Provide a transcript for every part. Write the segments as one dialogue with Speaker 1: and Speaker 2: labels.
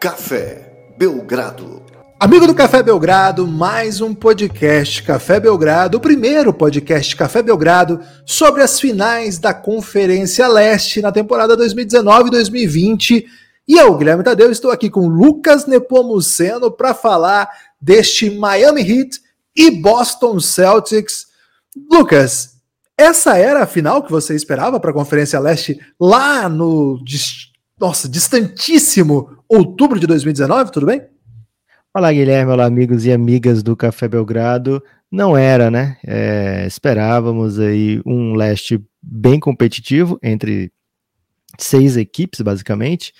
Speaker 1: Café Belgrado.
Speaker 2: Amigo do Café Belgrado, mais um podcast Café Belgrado, o primeiro podcast Café Belgrado sobre as finais da Conferência Leste na temporada 2019-2020. E eu, Guilherme Tadeu, estou aqui com Lucas Nepomuceno para falar deste Miami Heat e Boston Celtics. Lucas, essa era a final que você esperava para a Conferência Leste lá no nossa, distantíssimo outubro de 2019, tudo bem?
Speaker 3: Olá, Guilherme, olá, amigos e amigas do Café Belgrado. Não era, né? É, esperávamos aí um leste bem competitivo entre seis equipes, basicamente,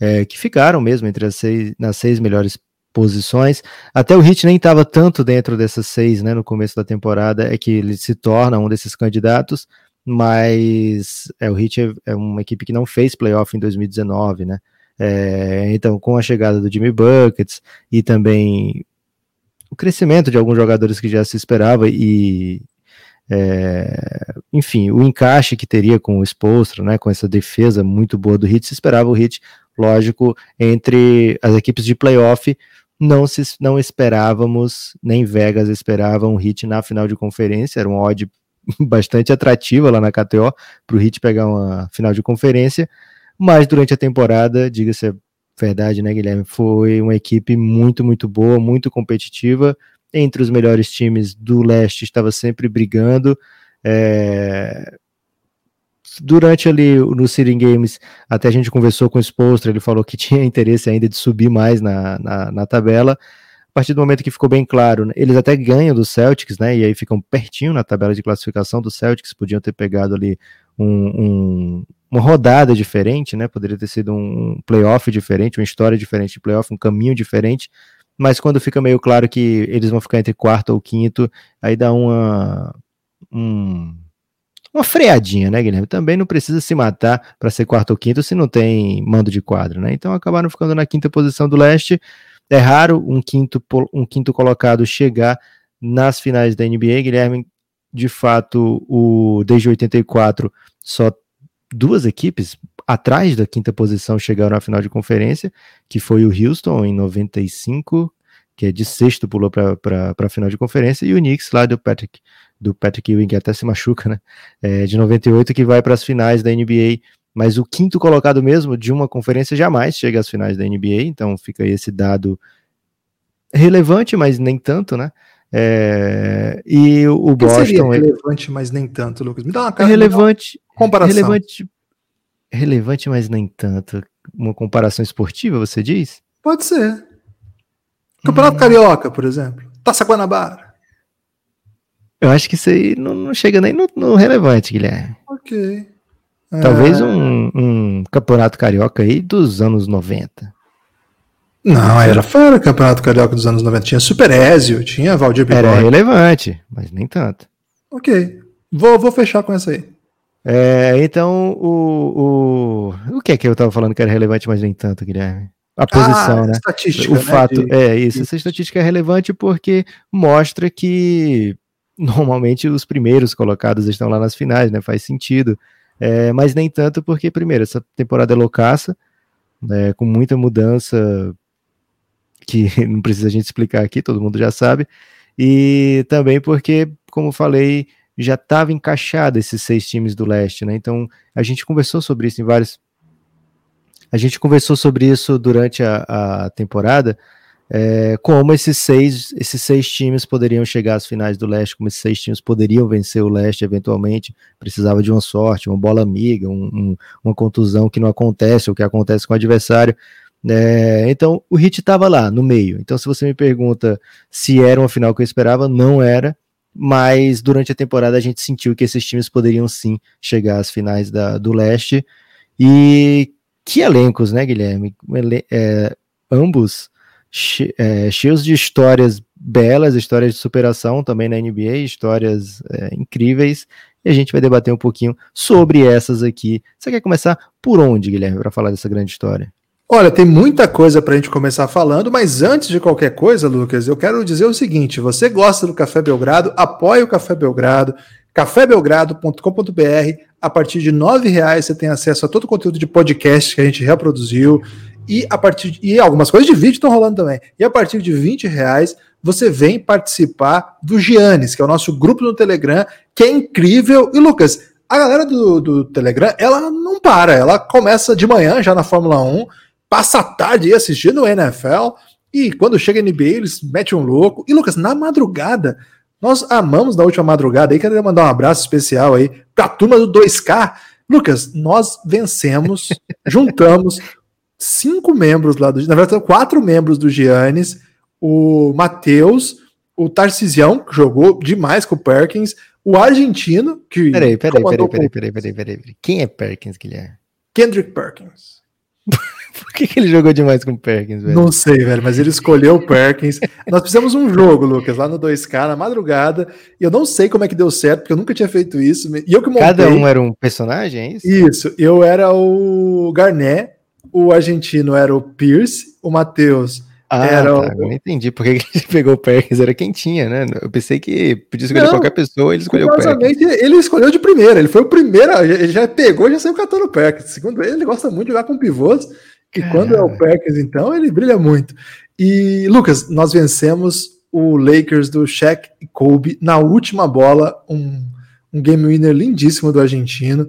Speaker 3: é, que ficaram mesmo entre as seis, nas seis melhores posições. Até o Hit nem estava tanto dentro dessas seis, né? No começo da temporada, é que ele se torna um desses candidatos, mas é, o Hit é, é uma equipe que não fez playoff em 2019, né? É, então, com a chegada do Jimmy Buckets e também o crescimento de alguns jogadores que já se esperava e, é, enfim, o encaixe que teria com o Spolstra, né, com essa defesa muito boa do Hit, se esperava o Hit, lógico, entre as equipes de playoff, não, se, não esperávamos, nem Vegas esperava um Hit na final de conferência, era um odd bastante atrativa lá na KTO para o Hit pegar uma final de conferência, mas durante a temporada, diga-se a verdade, né, Guilherme? Foi uma equipe muito, muito boa, muito competitiva. Entre os melhores times do leste, estava sempre brigando. É... Durante ali no City Games, até a gente conversou com o Spolstra, ele falou que tinha interesse ainda de subir mais na, na, na tabela. A partir do momento que ficou bem claro, né, eles até ganham do Celtics, né? E aí ficam pertinho na tabela de classificação do Celtics, podiam ter pegado ali um, um, uma rodada diferente, né? Poderia ter sido um playoff diferente, uma história diferente de playoff, um caminho diferente. Mas quando fica meio claro que eles vão ficar entre quarto ou quinto, aí dá uma. Um, uma freadinha, né, Guilherme? Também não precisa se matar para ser quarto ou quinto se não tem mando de quadro, né? Então acabaram ficando na quinta posição do leste. É raro um quinto, um quinto colocado chegar nas finais da NBA, Guilherme. De fato, o desde 84 só duas equipes atrás da quinta posição chegaram à final de conferência, que foi o Houston em 95, que é de sexto pulou para a final de conferência, e o Knicks lá do Patrick, do Patrick Ewing, que até se machuca, né? É, de 98, que vai para as finais da NBA. Mas o quinto colocado mesmo de uma conferência jamais chega às finais da NBA, então fica aí esse dado relevante, mas nem tanto, né? É, e o, o Boston. Seria
Speaker 2: relevante, mas nem tanto, Lucas. Me dá uma
Speaker 3: cara. É relevante. Comparação. Relevante, relevante, mas nem tanto. Uma comparação esportiva, você diz?
Speaker 2: Pode ser. Campeonato hum. Carioca, por exemplo. Taça Guanabara.
Speaker 3: Eu acho que isso aí não, não chega nem no, no, relevante, Guilherme.
Speaker 2: Ok.
Speaker 3: Talvez é... um, um, campeonato carioca aí dos anos 90.
Speaker 2: Não, era fora o campeonato carioca dos anos 90. Tinha Super Ezio, tinha Valdir
Speaker 3: Bigode. Era relevante, mas nem tanto.
Speaker 2: Ok. Vou, vou fechar com essa aí.
Speaker 3: É, então, o, o, o que é que eu estava falando que era relevante, mas nem tanto, Guilherme? A posição, ah, né?
Speaker 2: Estatística,
Speaker 3: o
Speaker 2: né,
Speaker 3: fato, de... é isso. Essa estatística é relevante porque mostra que normalmente os primeiros colocados estão lá nas finais, né? Faz sentido. É, mas nem tanto porque, primeiro, essa temporada é loucaça, né, com muita mudança que não precisa a gente explicar aqui, todo mundo já sabe. E também porque, como falei, já estava encaixado esses seis times do leste, né? Então a gente conversou sobre isso em vários. A gente conversou sobre isso durante a, a temporada, é, como esses seis, esses seis times poderiam chegar às finais do leste, como esses seis times poderiam vencer o leste eventualmente. Precisava de uma sorte, uma bola amiga, um, um, uma contusão que não acontece, o que acontece com o adversário. É, então o Hit estava lá no meio. Então, se você me pergunta se era uma final que eu esperava, não era mas durante a temporada a gente sentiu que esses times poderiam sim chegar às finais da, do leste. E que elencos, né, Guilherme? É, ambos che, é, cheios de histórias belas, histórias de superação também na NBA, histórias é, incríveis. E a gente vai debater um pouquinho sobre essas aqui. Você quer começar por onde, Guilherme, para falar dessa grande história?
Speaker 2: Olha, tem muita coisa para a gente começar falando, mas antes de qualquer coisa, Lucas, eu quero dizer o seguinte: você gosta do Café Belgrado, apoie o Café Belgrado, cafébelgrado.com.br. A partir de R$ reais você tem acesso a todo o conteúdo de podcast que a gente reproduziu E a partir de, e algumas coisas de vídeo estão rolando também. E a partir de 20 reais você vem participar do Giannis, que é o nosso grupo no Telegram, que é incrível. E Lucas, a galera do, do Telegram, ela não para, ela começa de manhã já na Fórmula 1, passa a tarde assistindo o NFL, e quando chega a NBA, eles metem um louco. E Lucas, na madrugada, nós amamos na última madrugada aí, quero mandar um abraço especial aí pra turma do 2K. Lucas, nós vencemos, juntamos cinco membros lá do. Na verdade, quatro membros do Giannis o Matheus, o Tarcisião, que jogou demais com o Perkins, o argentino, que.
Speaker 3: Peraí, peraí, peraí, peraí, peraí, peraí, peraí, peraí. Quem é Perkins, Guilherme?
Speaker 2: Kendrick Perkins.
Speaker 3: Por que, que, ele jogou demais com o Perkins, velho?
Speaker 2: Não sei, velho, mas ele escolheu o Perkins. Nós fizemos um jogo, Lucas, lá no 2K, na madrugada, e eu não sei como é que deu certo, porque eu nunca tinha feito isso. E eu que
Speaker 3: montei... Cada um era um personagem, é isso?
Speaker 2: Isso, eu era o Garnet, o argentino era o Pierce, o Matheus
Speaker 3: ah, era tá, o... entendi porque ele pegou o Perkins, era quem tinha, né? Eu pensei que podia escolher não, qualquer pessoa, ele escolheu o Perkins.
Speaker 2: ele escolheu de primeira, ele foi o primeiro, ele já pegou e já saiu catando o Perkins. Segundo ele, ele gosta muito de jogar com pivôs, e quando é o Perkins, então, ele brilha muito. E, Lucas, nós vencemos o Lakers do Shaq e Kobe na última bola, um, um game winner lindíssimo do argentino.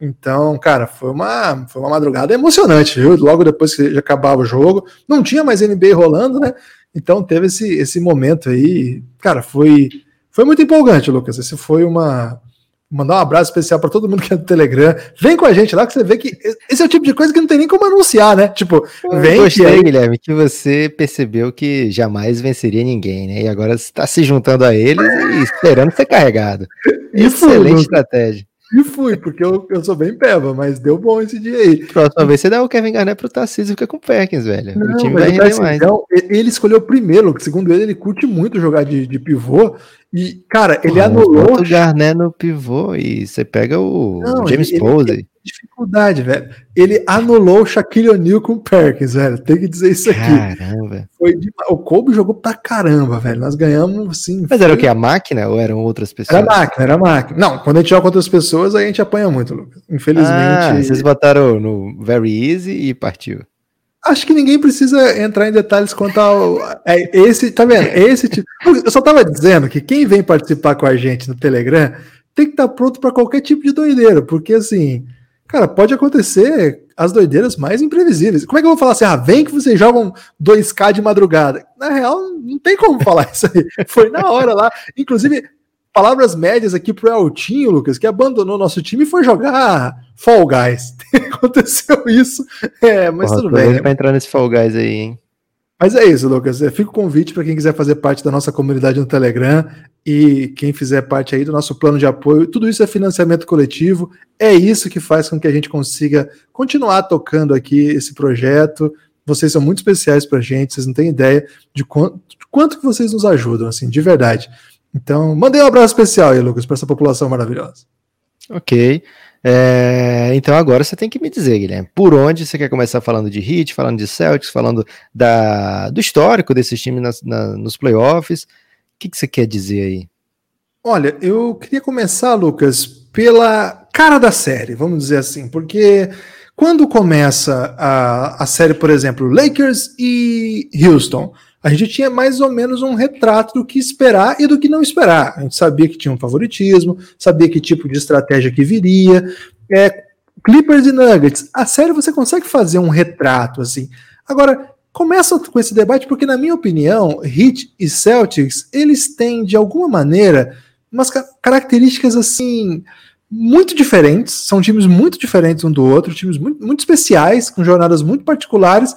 Speaker 2: Então, cara, foi uma, foi uma madrugada emocionante, viu? Logo depois que já acabava o jogo, não tinha mais NBA rolando, né? Então teve esse, esse momento aí, cara, foi, foi muito empolgante, Lucas. Esse foi uma. Mandar um abraço especial para todo mundo que é do Telegram. Vem com a gente lá que você vê que esse é o tipo de coisa que não tem nem como anunciar, né? Tipo, vem.
Speaker 3: Eu gostei, aí... Guilherme, que você percebeu que jamais venceria ninguém, né? E agora está se juntando a eles e esperando ser carregado. Excelente estratégia.
Speaker 2: E fui, porque eu, eu sou bem peba, mas deu bom esse dia aí.
Speaker 3: Próxima vez você dá o Kevin Garnett pro Tarcísio e fica com o Perkins, velho. Não, o time vai
Speaker 2: render mais. Então, ele escolheu primeiro, segundo ele, ele curte muito jogar de, de pivô. E, cara, ele Pô, anulou.
Speaker 3: O Garnett no pivô e você pega o Não, James Posey
Speaker 2: dificuldade, velho. Ele anulou o Shaquille O'Neal com o Perkins, velho. Tem que dizer isso aqui.
Speaker 3: Caramba.
Speaker 2: Foi de... O Kobe jogou pra caramba, velho. Nós ganhamos, assim.
Speaker 3: Mas era o que? A máquina ou eram outras pessoas?
Speaker 2: Era a máquina, era a máquina. Não, quando a gente joga com outras pessoas, aí a gente apanha muito, Lucas. Infelizmente. Ah,
Speaker 3: vocês botaram no Very Easy e partiu.
Speaker 2: Acho que ninguém precisa entrar em detalhes quanto ao. É, esse, tá vendo? Esse tipo. Eu só tava dizendo que quem vem participar com a gente no Telegram tem que estar tá pronto para qualquer tipo de doideira, porque assim Cara, pode acontecer as doideiras mais imprevisíveis. Como é que eu vou falar assim? Ah, vem que vocês jogam 2K de madrugada. Na real, não tem como falar isso aí. Foi na hora lá. Inclusive, palavras médias aqui pro Eltinho, Lucas, que abandonou nosso time e foi jogar Fall Guys. Aconteceu isso. É, mas Porra, tudo bem.
Speaker 3: Pra entrar nesse Fall Guys aí, hein?
Speaker 2: Mas é isso, Lucas. Fica o convite para quem quiser fazer parte da nossa comunidade no Telegram e quem fizer parte aí do nosso plano de apoio. Tudo isso é financiamento coletivo. É isso que faz com que a gente consiga continuar tocando aqui esse projeto. Vocês são muito especiais para a gente. Vocês não têm ideia de quanto, de quanto que vocês nos ajudam, assim, de verdade. Então, mandei um abraço especial aí, Lucas, para essa população maravilhosa.
Speaker 3: Ok. É, então agora você tem que me dizer, Guilherme, por onde você quer começar falando de Heat, falando de Celtics, falando da, do histórico desses times na, nos playoffs. O que, que você quer dizer aí?
Speaker 2: Olha, eu queria começar, Lucas, pela cara da série, vamos dizer assim, porque quando começa a, a série, por exemplo, Lakers e Houston, a gente tinha mais ou menos um retrato do que esperar e do que não esperar. A gente sabia que tinha um favoritismo, sabia que tipo de estratégia que viria. É, Clippers e Nuggets, a série você consegue fazer um retrato assim. Agora, começa com esse debate porque, na minha opinião, Heat e Celtics, eles têm, de alguma maneira, umas características assim muito diferentes, são times muito diferentes um do outro, times muito, muito especiais, com jornadas muito particulares,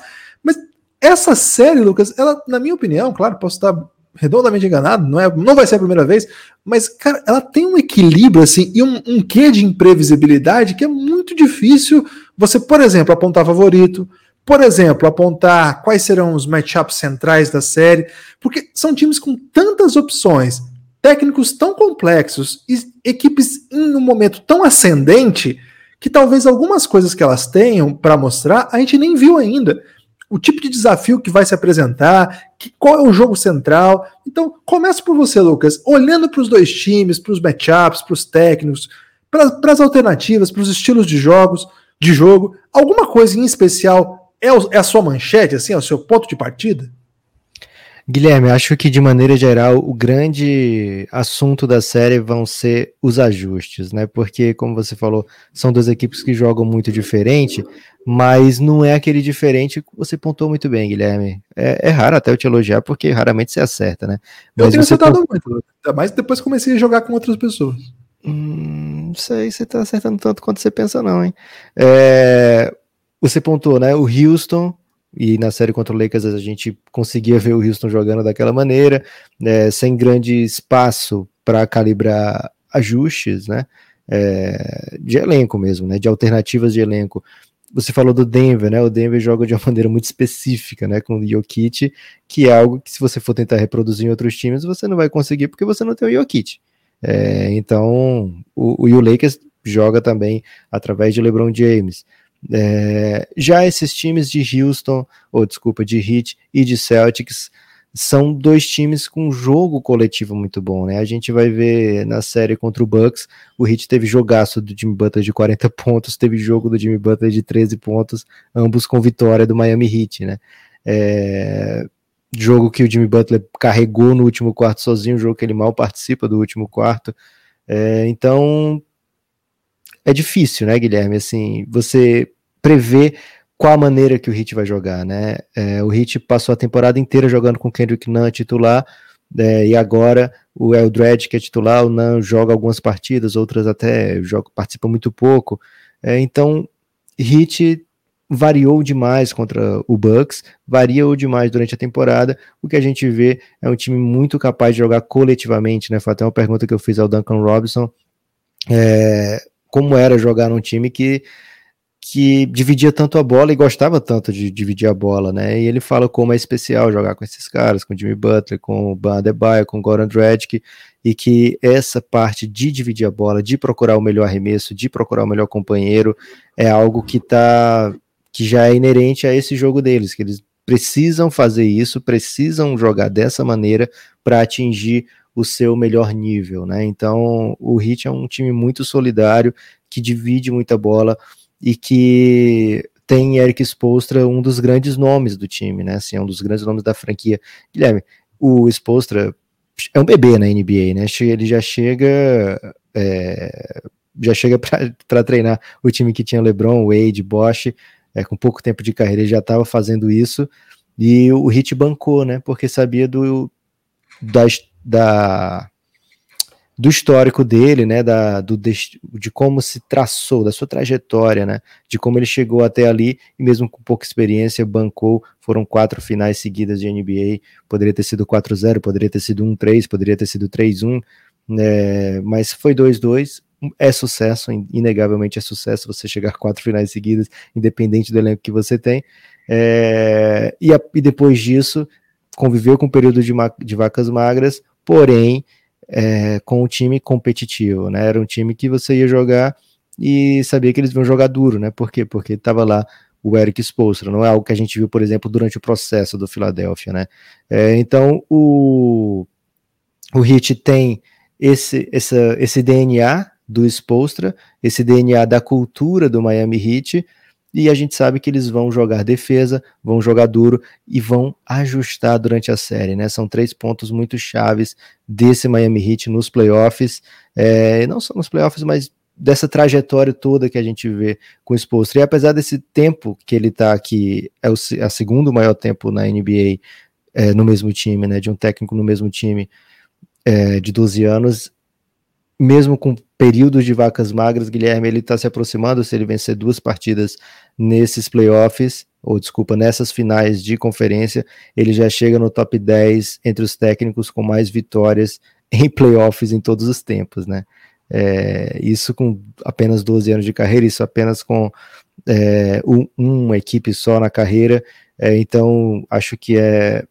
Speaker 2: essa série, Lucas, ela, na minha opinião, claro, posso estar redondamente enganado, não, é, não vai ser a primeira vez, mas, cara, ela tem um equilíbrio, assim, e um, um quê de imprevisibilidade que é muito difícil você, por exemplo, apontar favorito, por exemplo, apontar quais serão os matchups centrais da série, porque são times com tantas opções, técnicos tão complexos e equipes em um momento tão ascendente que talvez algumas coisas que elas tenham para mostrar a gente nem viu ainda o tipo de desafio que vai se apresentar, que, qual é o jogo central. Então, começa por você, Lucas, olhando para os dois times, para os matchups, para os técnicos, para as alternativas, para os estilos de jogos, de jogo, alguma coisa em especial é, o, é a sua manchete, assim, é o seu ponto de partida?
Speaker 3: Guilherme, acho que de maneira geral o grande assunto da série vão ser os ajustes, né? Porque, como você falou, são duas equipes que jogam muito diferente, mas não é aquele diferente que você pontou muito bem, Guilherme. É, é raro até eu te elogiar, porque raramente você acerta, né?
Speaker 2: Mas eu tenho acertado muito, mas depois comecei a jogar com outras pessoas.
Speaker 3: Hum, não sei se você tá acertando tanto quanto você pensa, não, hein? É, você pontuou, né? O Houston e na série contra o Lakers a gente conseguia ver o Houston jogando daquela maneira, né, sem grande espaço para calibrar ajustes, né, é, de elenco mesmo, né, de alternativas de elenco. Você falou do Denver, né? O Denver joga de uma maneira muito específica, né? Com o Jokic, que é algo que se você for tentar reproduzir em outros times, você não vai conseguir porque você não tem o Jokic. É, então, o, o Lakers joga também através de LeBron James. É, já esses times de Houston, ou desculpa, de Heat e de Celtics, são dois times com jogo coletivo muito bom, né? A gente vai ver na série contra o Bucks, o Heat teve jogaço do Jimmy Butler de 40 pontos, teve jogo do Jimmy Butler de 13 pontos, ambos com vitória do Miami Heat, né? É, jogo que o Jimmy Butler carregou no último quarto sozinho, jogo que ele mal participa do último quarto. É, então, é difícil, né, Guilherme? Assim, você prever qual a maneira que o Heat vai jogar, né? É, o Heat passou a temporada inteira jogando com Kendrick Nunn titular, é, e agora o Eldred, que é titular, o Nunn joga algumas partidas, outras até joga, participa muito pouco. É, então, Heat variou demais contra o Bucks, variou demais durante a temporada. O que a gente vê é um time muito capaz de jogar coletivamente, né? Foi até uma pergunta que eu fiz ao Duncan Robinson. É, como era jogar num time que que dividia tanto a bola e gostava tanto de dividir a bola, né? E ele fala como é especial jogar com esses caras, com Jimmy Butler, com o Ban Adebayo, com o Goran Dragic, e que essa parte de dividir a bola, de procurar o melhor arremesso, de procurar o melhor companheiro, é algo que tá que já é inerente a esse jogo deles, que eles precisam fazer isso, precisam jogar dessa maneira para atingir o seu melhor nível, né? Então, o Heat é um time muito solidário, que divide muita bola e que tem Eric Spolstra, um dos grandes nomes do time, né? Assim, é um dos grandes nomes da franquia. Guilherme, o Spolstra é um bebê na NBA, né? Ele já chega é, já chega para treinar o time que tinha LeBron, Wade, Bosch, é, com pouco tempo de carreira ele já estava fazendo isso e o Hit bancou, né? Porque sabia do da, da do histórico dele, né, da, do, de como se traçou, da sua trajetória, né, de como ele chegou até ali e mesmo com pouca experiência bancou, foram quatro finais seguidas de NBA, poderia ter sido 4-0, poderia ter sido 1-3, poderia ter sido 3-1, né, mas foi 2-2, é sucesso, inegavelmente é sucesso você chegar quatro finais seguidas, independente do elenco que você tem, é, e, a, e depois disso, conviveu com um período de, de vacas magras, porém, é, com o time competitivo, né? Era um time que você ia jogar e sabia que eles iam jogar duro, né? Por quê? Porque estava lá o Eric Spoelstra, não é algo que a gente viu, por exemplo, durante o processo do Philadelphia, né? É, então o o Heat tem esse, essa, esse DNA do Spoelstra, esse DNA da cultura do Miami Heat, e a gente sabe que eles vão jogar defesa, vão jogar duro e vão ajustar durante a série, né? São três pontos muito chaves desse Miami Heat nos playoffs, é, não só nos playoffs, mas dessa trajetória toda que a gente vê com o Spolstra. E apesar desse tempo que ele tá aqui, é o a segundo maior tempo na NBA é, no mesmo time, né? De um técnico no mesmo time é, de 12 anos, mesmo com períodos de vacas magras, Guilherme, ele está se aproximando, se ele vencer duas partidas nesses playoffs, ou desculpa, nessas finais de conferência, ele já chega no top 10 entre os técnicos com mais vitórias em playoffs em todos os tempos, né? É, isso com apenas 12 anos de carreira, isso apenas com é, um, uma equipe só na carreira, é, então acho que é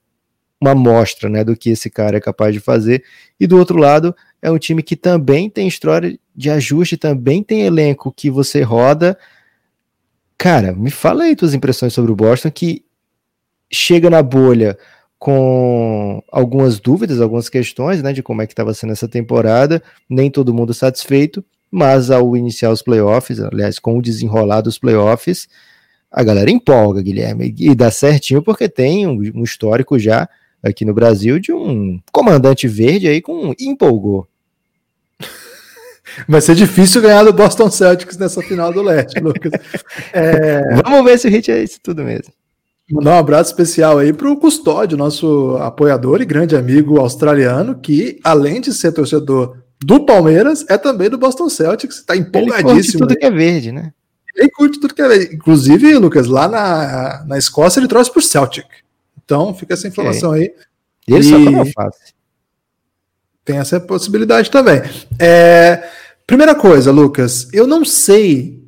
Speaker 3: uma amostra né, do que esse cara é capaz de fazer. E do outro lado, é um time que também tem história de ajuste, também tem elenco que você roda. Cara, me fala aí tuas impressões sobre o Boston, que chega na bolha com algumas dúvidas, algumas questões, né, de como é que estava sendo essa temporada, nem todo mundo satisfeito, mas ao iniciar os playoffs, aliás, com o desenrolar dos playoffs, a galera empolga, Guilherme, e dá certinho porque tem um, um histórico já aqui no Brasil de um comandante verde aí com empolgou.
Speaker 2: Vai ser difícil ganhar do Boston Celtics nessa final do leste, Lucas.
Speaker 3: É... Vamos ver se o hit é isso tudo mesmo.
Speaker 2: Mandar um abraço especial aí para o Custódio, nosso apoiador e grande amigo australiano, que além de ser torcedor do Palmeiras, é também do Boston Celtics, está empolgadíssimo. Ele curte
Speaker 3: tudo que é verde, né?
Speaker 2: Ele curte tudo que é verde. Inclusive, Lucas, lá na, na Escócia ele trouxe por Celtic. Então fica essa informação é. aí.
Speaker 3: E ele e... só toma fácil.
Speaker 2: Tem essa possibilidade também. É... Primeira coisa, Lucas, eu não sei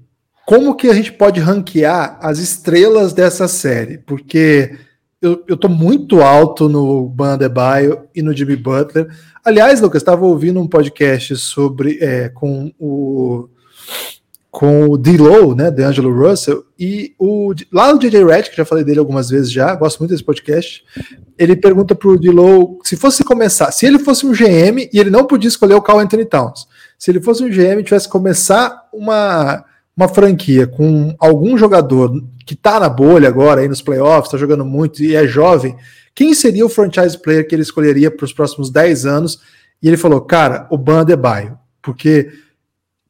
Speaker 2: como que a gente pode ranquear as estrelas dessa série? Porque eu, eu tô muito alto no Bandebaio e no Jimmy Butler. Aliás, Lucas, estava ouvindo um podcast sobre é, com o com o D-Low, né, de Angelo Russell, e o lá no DJ Red, que já falei dele algumas vezes já, gosto muito desse podcast, ele pergunta pro D-Low se fosse começar, se ele fosse um GM e ele não podia escolher o Carl Anthony Towns, se ele fosse um GM e tivesse que começar uma uma franquia com algum jogador que está na bolha agora, aí nos playoffs, está jogando muito e é jovem, quem seria o franchise player que ele escolheria para os próximos 10 anos? E ele falou, cara, o Ban porque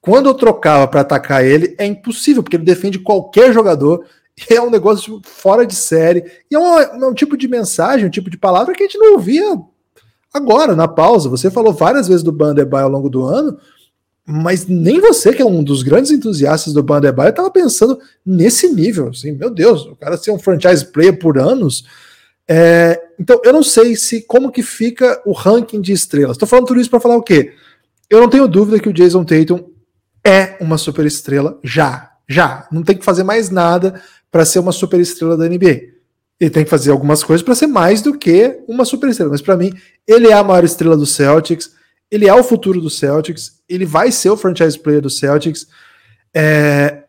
Speaker 2: quando eu trocava para atacar ele, é impossível, porque ele defende qualquer jogador, é um negócio fora de série, e é um, é um tipo de mensagem, um tipo de palavra que a gente não ouvia agora, na pausa. Você falou várias vezes do Ban ao longo do ano, mas nem você, que é um dos grandes entusiastas do Bandebaio, estava pensando nesse nível. Assim, meu Deus, o cara ser um franchise player por anos. É, então, eu não sei se como que fica o ranking de estrelas. Estou falando tudo isso para falar o quê? Eu não tenho dúvida que o Jason Tatum é uma super estrela já. Já. Não tem que fazer mais nada para ser uma super estrela da NBA. Ele tem que fazer algumas coisas para ser mais do que uma super estrela. Mas para mim, ele é a maior estrela do Celtics ele é o futuro do Celtics, ele vai ser o franchise player do Celtics. É,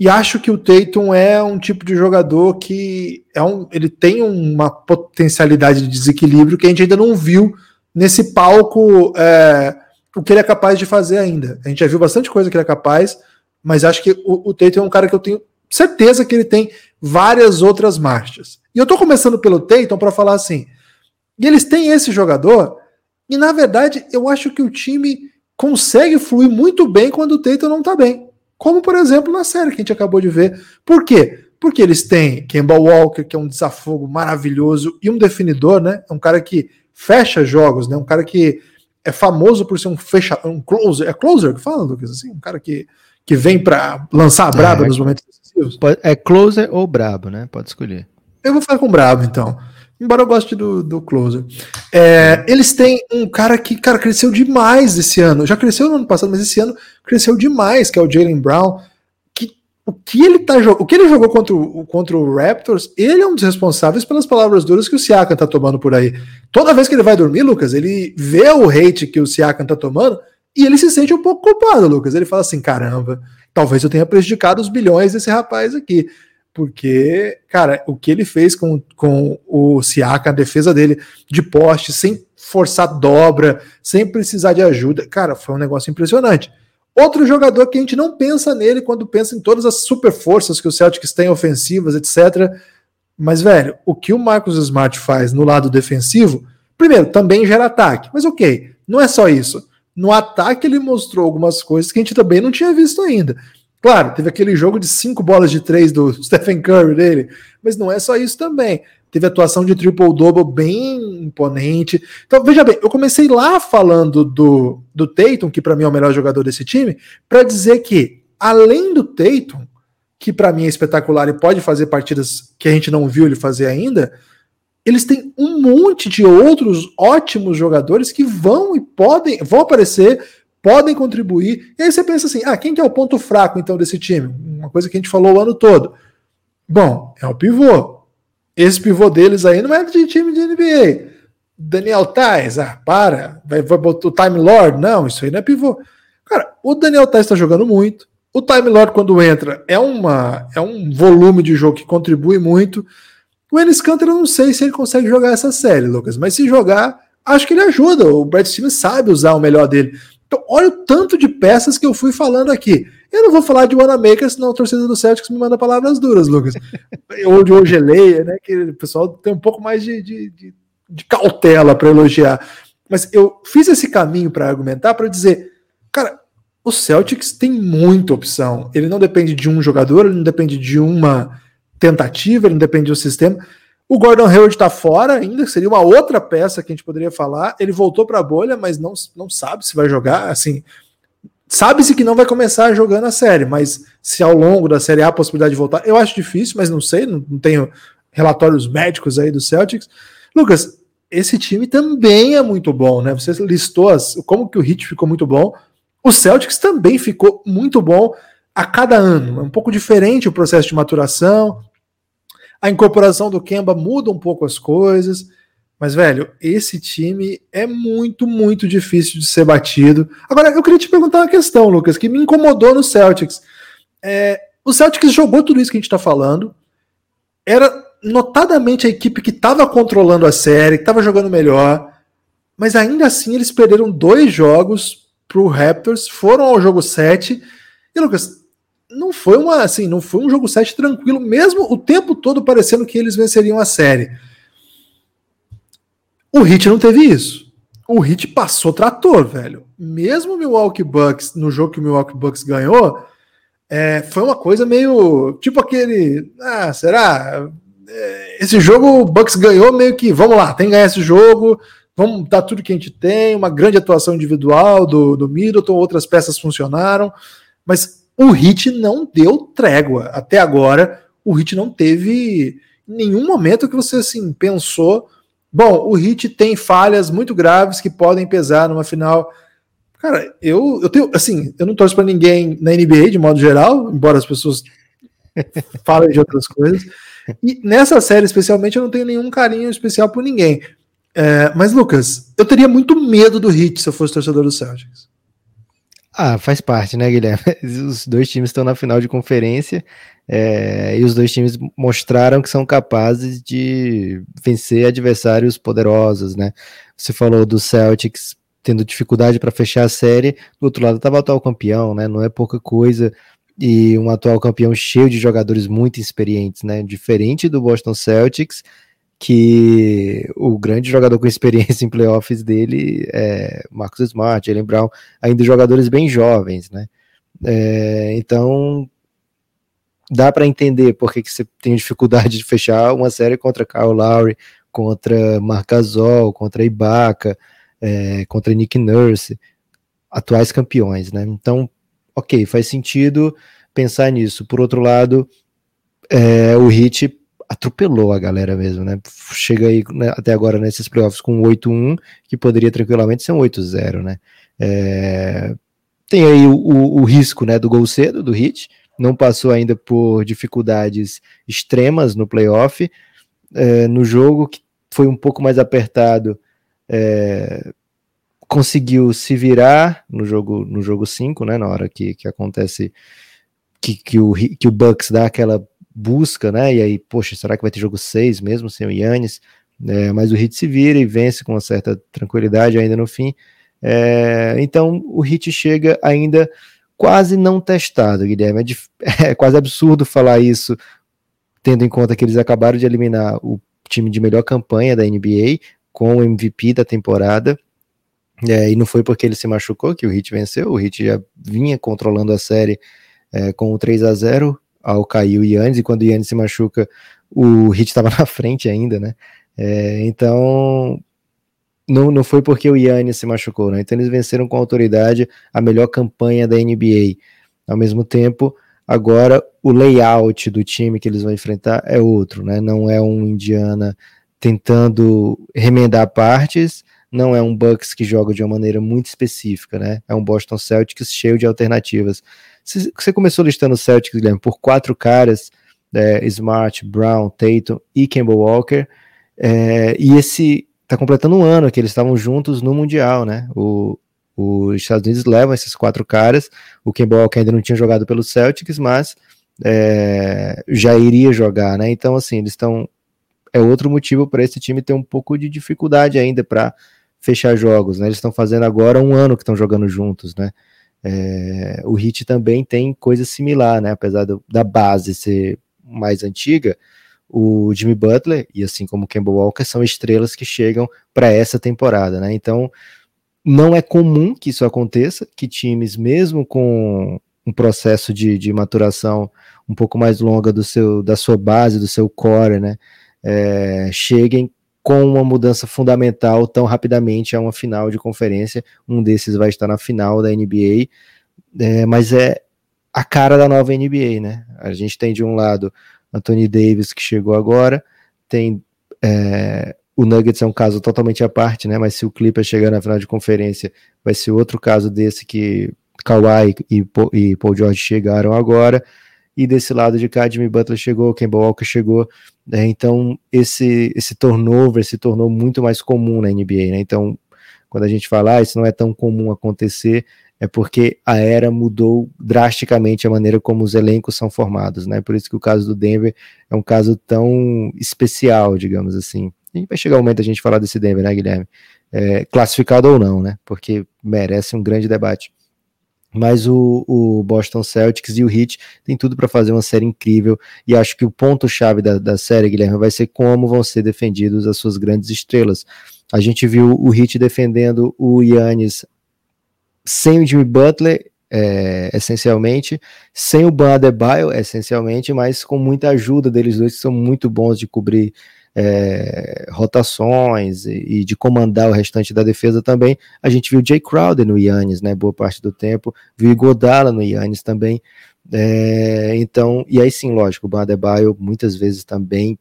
Speaker 2: e acho que o Tatum é um tipo de jogador que é um, ele tem uma potencialidade de desequilíbrio que a gente ainda não viu nesse palco é, o que ele é capaz de fazer ainda. A gente já viu bastante coisa que ele é capaz, mas acho que o, o Tatum é um cara que eu tenho certeza que ele tem várias outras marchas. E eu tô começando pelo Tatum para falar assim, e eles têm esse jogador e na verdade, eu acho que o time consegue fluir muito bem quando o Tatum não tá bem. Como, por exemplo, na série que a gente acabou de ver. Por quê? Porque eles têm Kemba Walker, que é um desafogo maravilhoso e um definidor, né? É um cara que fecha jogos, né? Um cara que é famoso por ser um fecha, um closer, é closer que fala, Lucas, assim, um cara que, que vem para lançar a braba é, nos momentos
Speaker 3: decisivos. É closer ou brabo, né? Pode escolher.
Speaker 2: Eu vou ficar com brabo, então. Embora eu goste do, do Closer. É, eles têm um cara que, cara, cresceu demais esse ano. Já cresceu no ano passado, mas esse ano cresceu demais, que é o Jalen Brown. Que, o, que ele tá, o que ele jogou contra o, contra o Raptors, ele é um dos responsáveis pelas palavras duras que o Siakam tá tomando por aí. Toda vez que ele vai dormir, Lucas, ele vê o hate que o Siakam tá tomando e ele se sente um pouco culpado, Lucas. Ele fala assim: caramba, talvez eu tenha prejudicado os bilhões desse rapaz aqui porque, cara, o que ele fez com, com o Siaka, a defesa dele de poste, sem forçar dobra, sem precisar de ajuda, cara, foi um negócio impressionante. Outro jogador que a gente não pensa nele quando pensa em todas as super forças que o Celtics tem, ofensivas, etc. Mas, velho, o que o Marcos Smart faz no lado defensivo, primeiro, também gera ataque. Mas ok, não é só isso. No ataque ele mostrou algumas coisas que a gente também não tinha visto ainda. Claro, teve aquele jogo de cinco bolas de três do Stephen Curry dele, mas não é só isso também. Teve atuação de triple-double bem imponente. Então, veja bem, eu comecei lá falando do, do Tatum, que para mim é o melhor jogador desse time, para dizer que, além do Tatum, que para mim é espetacular e pode fazer partidas que a gente não viu ele fazer ainda, eles têm um monte de outros ótimos jogadores que vão e podem, vão aparecer podem contribuir. E aí você pensa assim: ah, quem que é o ponto fraco então desse time? Uma coisa que a gente falou o ano todo. Bom, é o pivô. Esse pivô deles aí não é de time de NBA. Daniel Tais, ah, para, vai, vai botar o Time Lord? Não, isso aí não é pivô. Cara, o Daniel Tais está jogando muito. O Time Lord, quando entra, é, uma, é um volume de jogo que contribui muito. O Ennis Canter, eu não sei se ele consegue jogar essa série, Lucas, mas se jogar, acho que ele ajuda. O Brad Stevens sabe usar o melhor dele. Então, olha o tanto de peças que eu fui falando aqui. Eu não vou falar de Wanamaker, senão a torcida do Celtics me manda palavras duras, Lucas. Ou de Ogeleia, né? Que o pessoal tem um pouco mais de, de, de, de cautela para elogiar. Mas eu fiz esse caminho para argumentar, para dizer, cara, o Celtics tem muita opção. Ele não depende de um jogador, ele não depende de uma tentativa, ele não depende do sistema. O Gordon Hayward está fora ainda, seria uma outra peça que a gente poderia falar. Ele voltou para a bolha, mas não, não sabe se vai jogar. Assim, sabe-se que não vai começar jogando a série, mas se ao longo da série há a possibilidade de voltar, eu acho difícil, mas não sei, não, não tenho relatórios médicos aí do Celtics. Lucas, esse time também é muito bom, né? Você listou as, como que o Hit ficou muito bom. O Celtics também ficou muito bom a cada ano. É um pouco diferente o processo de maturação. A incorporação do Kemba muda um pouco as coisas. Mas, velho, esse time é muito, muito difícil de ser batido. Agora, eu queria te perguntar uma questão, Lucas, que me incomodou no Celtics. É, o Celtics jogou tudo isso que a gente está falando. Era notadamente a equipe que estava controlando a série, que estava jogando melhor. Mas ainda assim, eles perderam dois jogos para o Raptors, foram ao jogo 7. E, Lucas, não foi uma assim, não foi um jogo 7 tranquilo, mesmo o tempo todo parecendo que eles venceriam a série. O Heat não teve isso. O Heat passou trator, velho. Mesmo o Milwaukee Bucks, no jogo que o Milwaukee Bucks ganhou, é, foi uma coisa meio tipo aquele. Ah, será? É, esse jogo o Bucks ganhou meio que, vamos lá, tem que ganhar esse jogo, vamos dar tudo que a gente tem, uma grande atuação individual do, do Middleton, outras peças funcionaram, mas o Hit não deu trégua. Até agora, o Hit não teve nenhum momento que você assim pensou Bom, o Hit tem falhas muito graves que podem pesar numa final. Cara, eu, eu tenho, assim, eu não torço para ninguém na NBA de modo geral, embora as pessoas falem de outras coisas. E nessa série, especialmente, eu não tenho nenhum carinho especial por ninguém. É, mas, Lucas, eu teria muito medo do Hit se eu fosse torcedor do Celtics.
Speaker 3: Ah, faz parte, né, Guilherme? Os dois times estão na final de conferência é, e os dois times mostraram que são capazes de vencer adversários poderosos, né? Você falou do Celtics tendo dificuldade para fechar a série, do outro lado estava o atual campeão, né? Não é pouca coisa e um atual campeão cheio de jogadores muito experientes, né? Diferente do Boston Celtics, que o grande jogador com experiência em playoffs dele é Marcus Smart, Jalen Brown, ainda jogadores bem jovens, né? É, então dá para entender por que, você tem dificuldade de fechar uma série contra Kyle Lowry, contra Marc Gasol, contra Ibaka, é, contra Nick Nurse, atuais campeões, né? Então, ok, faz sentido pensar nisso. Por outro lado, é, o Heat atropelou a galera mesmo, né? Chega aí né, até agora nesses playoffs com 8-1, que poderia tranquilamente ser um 8-0, né? É, tem aí o, o, o, risco né, do gol cedo do Heat, não passou ainda por dificuldades extremas no playoff. É, no jogo que foi um pouco mais apertado, é, conseguiu se virar no jogo no jogo 5, né, na hora que, que acontece que, que, o, que o Bucks dá aquela busca, né, e aí, poxa, será que vai ter jogo 6 mesmo sem o Yannis? É, mas o Hit se vira e vence com uma certa tranquilidade ainda no fim. É, então o Hit chega ainda quase não testado, Guilherme. É, é, quase absurdo falar isso, tendo em conta que eles acabaram de eliminar o time de melhor campanha da NBA com o MVP da temporada. É, e não foi porque ele se machucou que o Heat venceu, o Heat já vinha controlando a série é, com o 3 a 0 ao cair o Yannis, e quando o Yannis se machuca, o Heat estava na frente ainda, né? É, então, não, não foi porque o Yannis se machucou, né? Então eles venceram com autoridade a melhor campanha da NBA. Ao mesmo tempo, agora o layout do time que eles vão enfrentar é outro, né? Não é um Indiana tentando remendar partes, não é um Bucks que joga de uma maneira muito específica, né? É um Boston Celtics cheio de alternativas. Você começou listando o Celtics, Guilherme, por quatro caras, é, Smart, Brown, Tatum e Campbell Walker, é, e esse tá completando um ano que eles estavam juntos no Mundial, né? O, os Estados Unidos levam esses quatro caras. O Kemba Walker ainda não tinha jogado pelo Celtics, mas é, já iria jogar, né? Então, assim, eles estão. É outro motivo para esse time ter um pouco de dificuldade ainda para fechar jogos, né? Eles estão fazendo agora um ano que estão jogando juntos, né? É, o Heat também tem coisa similar, né? Apesar do, da base ser mais antiga, o Jimmy Butler e assim como o Kemba Walker são estrelas que chegam para essa temporada, né? Então não é comum que isso aconteça, que times mesmo com um processo de, de maturação um pouco mais longa do seu da sua base, do seu core, né? É, cheguem com uma mudança fundamental tão rapidamente a uma final de conferência. Um desses vai estar na final da NBA, é, mas é a cara da nova NBA, né? A gente tem de um lado Anthony Davis que chegou agora, tem é, o Nuggets é um caso totalmente à parte, né? Mas se o Clippers chegar na final de conferência, vai ser outro caso desse que Kawhi e Paul George chegaram agora e desse lado de cá, Jimmy Butler chegou, Kemba Walker chegou, né, então esse, esse turnover se tornou muito mais comum na NBA, né, então quando a gente fala, ah, isso não é tão comum acontecer, é porque a era mudou drasticamente a maneira como os elencos são formados, né? Por isso que o caso do Denver é um caso tão especial, digamos assim. E vai chegar o momento da gente falar desse Denver, né, Guilherme? É, classificado ou não, né? Porque merece um grande debate. Mas o, o, Boston Celtics e o Heat tem tudo para fazer uma série incrível. E acho que o ponto-chave da, da série, Guilherme, vai ser como vão ser defendidos as suas grandes estrelas. A gente viu o Heat defendendo o Yannis sem o Jimmy Butler, é, essencialmente, sem o Ban Adebayo, essencialmente, mas com muita ajuda deles dois, que são muito bons de cobrir é, rotações e, e, de comandar o restante da defesa também. A gente viu Jay Crowder no Yannis, né, boa parte do tempo, viu Godala no Yannis também. É, então, e aí sim, lógico, o Badebaio muitas vezes também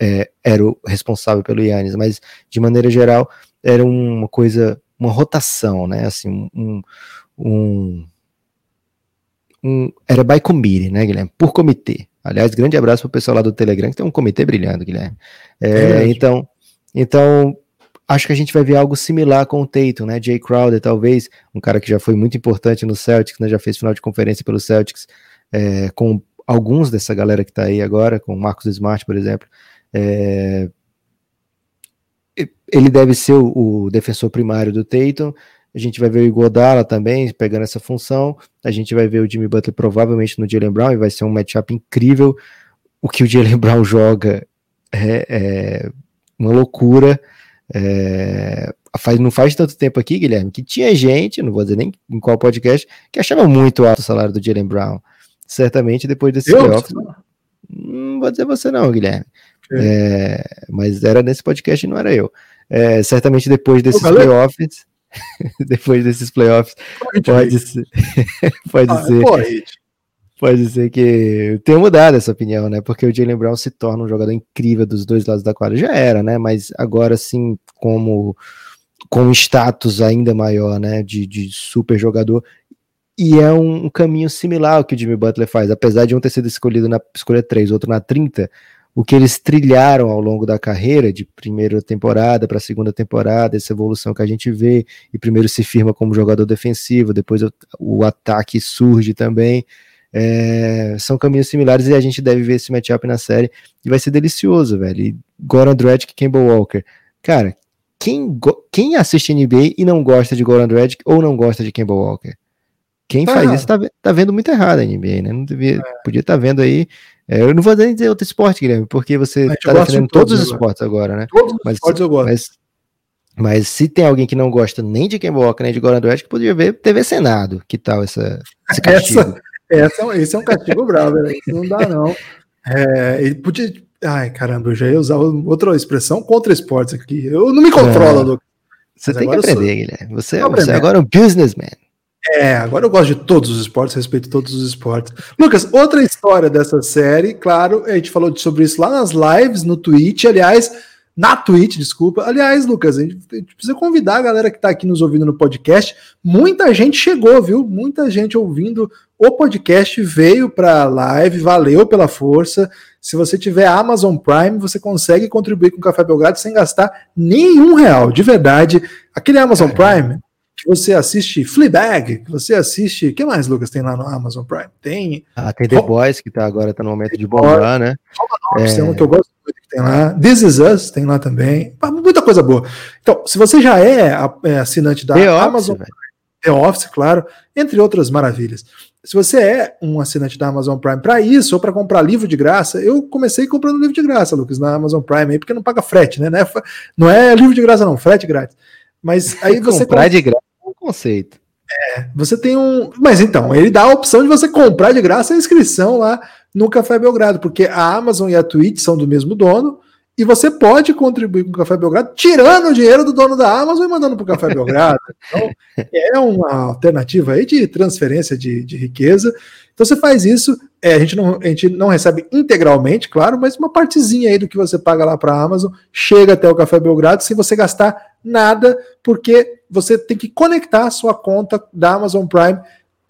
Speaker 3: é, era o responsável pelo Yannis, mas de maneira geral era uma coisa, uma rotação, né, assim, um, um, um era by committee, né, Guilherme, por comitê, Aliás, grande abraço para o pessoal lá do Telegram, que tem um comitê brilhando, Guilherme. É, é, então, então, acho que a gente vai ver algo similar com o Tatum, né? Jay Crowder, talvez, um cara que já foi muito importante no Celtics, né? Já fez final de conferência pelo Celtics, é, com alguns dessa galera que está aí agora, com o Marcos Smart, por exemplo. É, ele deve ser o, o defensor primário do Tatum. A gente vai ver o Igodala também pegando essa função. A gente vai ver o Jimmy Butler provavelmente no Jalen Brown e vai ser um matchup incrível. O que o Jalen Brown joga é, é uma loucura. É, faz, não faz tanto tempo aqui, Guilherme, que tinha gente, não vou dizer nem em qual podcast, que achava muito alto o salário do Jalen Brown. Certamente depois desse playoff. Não vou dizer você não, Guilherme. É, mas era nesse podcast e não era eu. É, certamente depois desses playoffs. depois desses playoffs. Pode ser. pode ah, ser. Pode ser que tenha mudado essa opinião, né? Porque o Jalen Brown se torna um jogador incrível dos dois lados da quadra. Já era, né? Mas agora sim, como com status ainda maior, né? De, de super jogador. E é um, um, caminho similar ao que o Jimmy Butler faz, apesar de um ter sido escolhido na escolha 3, outro na 30 o que eles trilharam ao longo da carreira, de primeira temporada para segunda temporada, essa evolução que a gente vê, e primeiro se firma como jogador defensivo, depois o, o ataque surge também. É, são caminhos similares e a gente deve ver esse matchup na série e vai ser delicioso, velho. E Goran Dragic e Campbell Walker. Cara, quem, quem assiste NBA e não gosta de Goran Dragic ou não gosta de Campbell Walker? Quem tá faz errado. isso tá, tá, vendo muito errado a NBA, né? Não devia, é. Podia estar tá vendo aí é, eu não vou nem dizer outro esporte, Guilherme, porque você está defendendo de todos, todos os esportes agora, né?
Speaker 2: Todos os mas, esportes eu gosto.
Speaker 3: Mas, mas, se tem alguém que não gosta nem de Ken Walker, nem de Goran Dragic, poderia ver TV Senado. Que tal essa, esse castigo?
Speaker 2: Essa, essa, esse é um castigo bravo, né? não dá não. É, ele podia... Ai, caramba, eu já ia usar outra expressão contra esportes aqui. Eu não me controlo, é. Lucas.
Speaker 3: Você tem que aprender, sou... Guilherme. Você, você é agora um businessman.
Speaker 2: É, agora eu gosto de todos os esportes, respeito todos os esportes. Lucas, outra história dessa série, claro, a gente falou sobre isso lá nas lives, no Twitch, aliás, na Twitch, desculpa. Aliás, Lucas, a gente, precisa convidar a galera que está aqui nos ouvindo no podcast. Muita gente chegou, viu? Muita gente ouvindo o podcast veio para a live, valeu pela força. Se você tiver Amazon Prime, você consegue contribuir com o Café Belgrado sem gastar nenhum real, de verdade. Aquele Amazon Prime que você assiste Fleabag, que você assiste. O que mais, Lucas, tem lá no Amazon Prime? Tem.
Speaker 3: Ah, tem The Boys, que tá agora tá no momento de bombar, né?
Speaker 2: Office, é... um que eu gosto muito que tem lá. This Is Us tem lá também. Muita coisa boa. Então, se você já é, é assinante da
Speaker 3: The
Speaker 2: Amazon.
Speaker 3: Office,
Speaker 2: The Office, claro, entre outras maravilhas. Se você é um assinante da Amazon Prime para isso, ou para comprar livro de graça, eu comecei comprando livro de graça, Lucas, na Amazon Prime, aí, porque não paga frete, né? Não é, não é livro de graça, não, frete grátis. Mas aí você.
Speaker 3: comprar de graça é conceito.
Speaker 2: É, você tem um. Mas então, ele dá a opção de você comprar de graça a inscrição lá no Café Belgrado, porque a Amazon e a Twitch são do mesmo dono, e você pode contribuir com o Café Belgrado tirando o dinheiro do dono da Amazon e mandando para o Café Belgrado. Então, é uma alternativa aí de transferência de, de riqueza. Então você faz isso, é, a, gente não, a gente não recebe integralmente, claro, mas uma partezinha aí do que você paga lá para a Amazon chega até o Café Belgrado sem você gastar nada, porque você tem que conectar a sua conta da Amazon Prime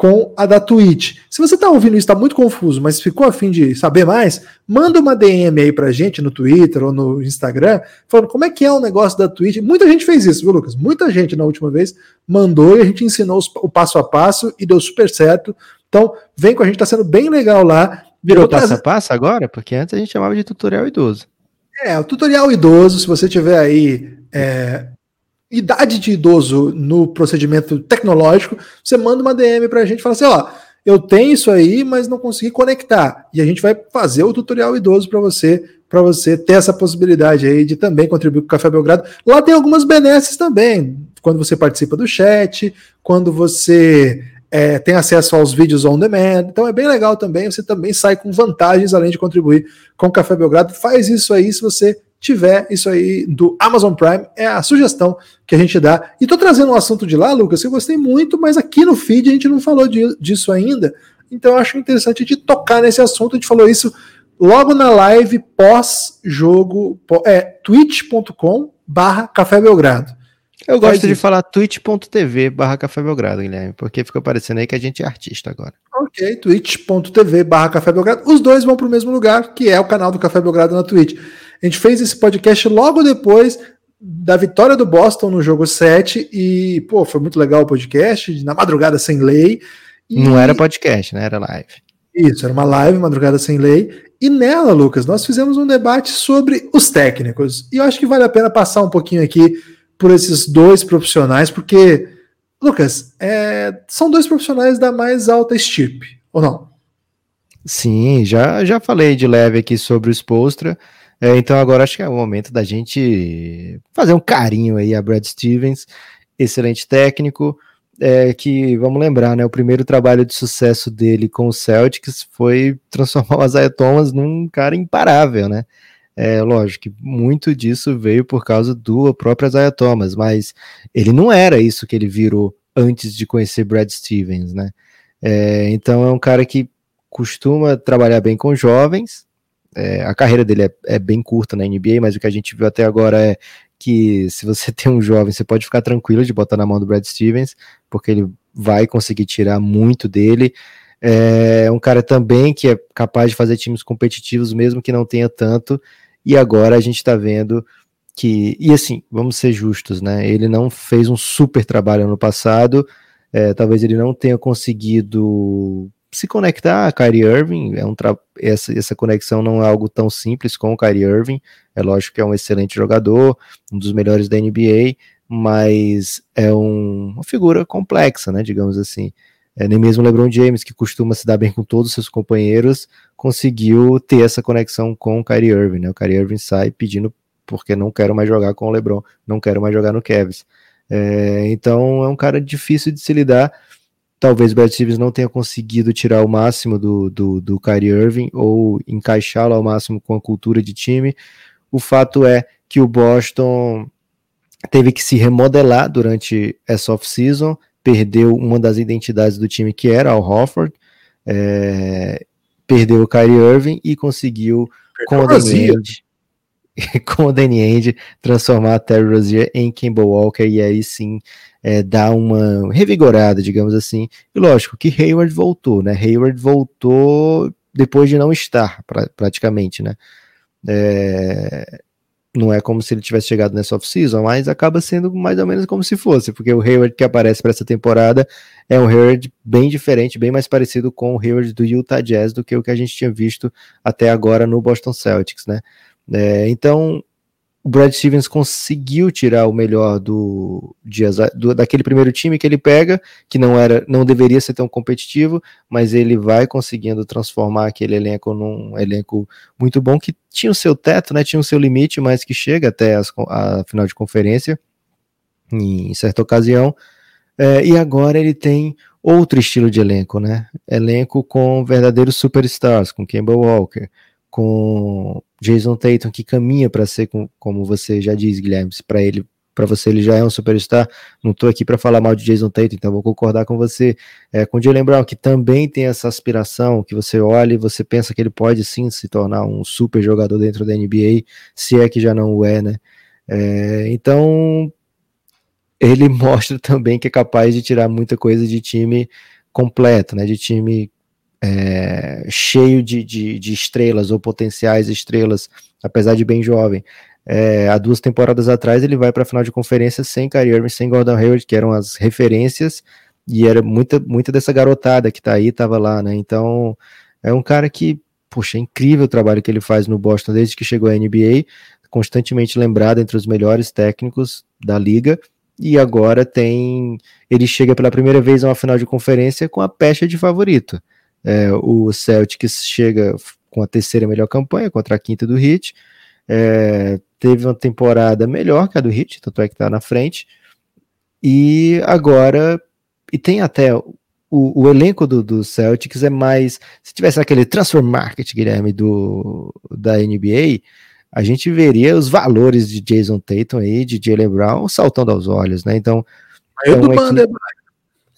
Speaker 2: com a da Twitch. Se você está ouvindo isso, está muito confuso, mas ficou a fim de saber mais, manda uma DM aí pra gente no Twitter ou no Instagram, falando como é que é o negócio da Twitch. Muita gente fez isso, viu, Lucas? Muita gente na última vez mandou e a gente ensinou o passo a passo e deu super certo. Então, vem com a gente, tá sendo bem legal lá.
Speaker 3: Virou passo a passo agora? Porque antes a gente chamava de tutorial idoso.
Speaker 2: É, o tutorial idoso, se você tiver aí é, idade de idoso no procedimento tecnológico, você manda uma DM para a gente e fala assim: ó, eu tenho isso aí, mas não consegui conectar. E a gente vai fazer o tutorial idoso para você, para você ter essa possibilidade aí de também contribuir com o Café Belgrado. Lá tem algumas benesses também, quando você participa do chat, quando você é, tem acesso aos vídeos on demand. Então é bem legal também. Você também sai com vantagens além de contribuir com o Café Belgrado. Faz isso aí se você tiver isso aí do Amazon Prime, é a sugestão que a gente dá. E tô trazendo um assunto de lá, Lucas, que eu gostei muito, mas aqui no feed a gente não falou de, disso ainda. Então eu acho interessante a gente tocar nesse assunto. A gente falou isso logo na live pós-jogo, é twitch.com barra Café Belgrado.
Speaker 3: Eu gosto de falar twitch.tv barra Café Belgrado, Guilherme, porque fica parecendo aí que a gente é artista agora.
Speaker 2: Ok, twitch.tv barra Café Belgrado. Os dois vão para o mesmo lugar, que é o canal do Café Belgrado na Twitch. A gente fez esse podcast logo depois da vitória do Boston no jogo 7 e, pô, foi muito legal o podcast, na madrugada sem lei.
Speaker 3: E... Não era podcast, né? Era live.
Speaker 2: Isso, era uma live, madrugada sem lei. E nela, Lucas, nós fizemos um debate sobre os técnicos. E eu acho que vale a pena passar um pouquinho aqui por esses dois profissionais, porque, Lucas, é... são dois profissionais da mais alta estirpe, ou não?
Speaker 3: Sim, já, já falei de leve aqui sobre o Spolstra. É, então agora acho que é o momento da gente fazer um carinho aí a Brad Stevens, excelente técnico, é, que vamos lembrar, né? O primeiro trabalho de sucesso dele com o Celtics foi transformar o Isaiah Thomas num cara imparável, né? É lógico que muito disso veio por causa do próprio Isaiah Thomas, mas ele não era isso que ele virou antes de conhecer Brad Stevens, né? É, então é um cara que costuma trabalhar bem com jovens, é, a carreira dele é, é, bem curta na NBA, mas o que a gente viu até agora é que se você tem um jovem, você pode ficar tranquilo de botar na mão do Brad Stevens, porque ele vai conseguir tirar muito dele. É um cara também que é capaz de fazer times competitivos, mesmo que não tenha tanto, e agora a gente está vendo que. E assim, vamos ser justos, né? Ele não fez um super trabalho ano passado, é, talvez ele não tenha conseguido se conectar a Kyrie Irving, é um essa, essa conexão não é algo tão simples com o Kyrie Irving, é lógico que é um excelente jogador, um dos melhores da NBA, mas é um, uma figura complexa, né, digamos assim. É, nem mesmo o LeBron James, que costuma se dar bem com todos os seus companheiros, conseguiu ter essa conexão com o Kyrie Irving, né, o Kyrie Irving sai pedindo porque não quero mais jogar com o LeBron, não quero mais jogar no Cavs. É, então é um cara difícil de se lidar, talvez o Brad Stevens não tenha conseguido tirar o máximo do, do, do Kyrie Irving ou encaixá-lo ao máximo com a cultura de time. O fato é que o Boston teve que se remodelar durante essa off-season, perdeu uma das identidades do time que era o Hofford, é, perdeu o Kyrie Irving e conseguiu com o com o Danny Ainge transformar Terry Rozier em Kimball Walker e aí sim é, dar uma revigorada, digamos assim. E lógico que Hayward voltou, né? Hayward voltou depois de não estar, pra, praticamente, né? É, não é como se ele tivesse chegado nessa off-season, mas acaba sendo mais ou menos como se fosse, porque o Hayward que aparece para essa temporada é um Hayward bem diferente, bem mais parecido com o Hayward do Utah Jazz do que o que a gente tinha visto até agora no Boston Celtics, né? É, então, o Brad Stevens conseguiu tirar o melhor do, de, do, daquele primeiro time que ele pega, que não era, não deveria ser tão competitivo, mas ele vai conseguindo transformar aquele elenco num elenco muito bom que tinha o seu teto, né, tinha o seu limite, mas que chega até as, a final de conferência em certa ocasião. É, e agora ele tem outro estilo de elenco, né? Elenco com verdadeiros superstars, com Kemba Walker, com Jason Tatum, que caminha para ser, com, como você já diz, Guilherme, para ele, para você ele já é um superstar. Não estou aqui para falar mal de Jason Tatum, então vou concordar com você. É, com o Jalen Brown, que também tem essa aspiração, que você olha e você pensa que ele pode sim se tornar um super jogador dentro da NBA, se é que já não o é, né? É, então ele mostra também que é capaz de tirar muita coisa de time completo, né? De time é, cheio de, de, de, estrelas ou potenciais estrelas, apesar de bem jovem. É, há duas temporadas atrás ele vai para a final de conferência sem Kyrie Irving, sem Gordon Hayward, que eram as referências, e era muita, muita dessa garotada que tá aí, tava lá, né? Então é um cara que, puxa, é incrível o trabalho que ele faz no Boston desde que chegou à NBA, constantemente lembrado entre os melhores técnicos da liga, e agora tem. Ele chega pela primeira vez a uma final de conferência com a pecha de favorito. É, o Celtics chega com a terceira melhor campanha contra a quinta do Heat. É, teve uma temporada melhor que a do Heat, tanto é que está na frente. E agora, e tem até o, o elenco do, do, Celtics é mais. Se tivesse aquele transfer market, Guilherme, do, da NBA, a gente veria os valores de Jason Tatum aí, de Jalen Brown, saltando aos olhos, né? Então.
Speaker 2: É o do Bandebaio.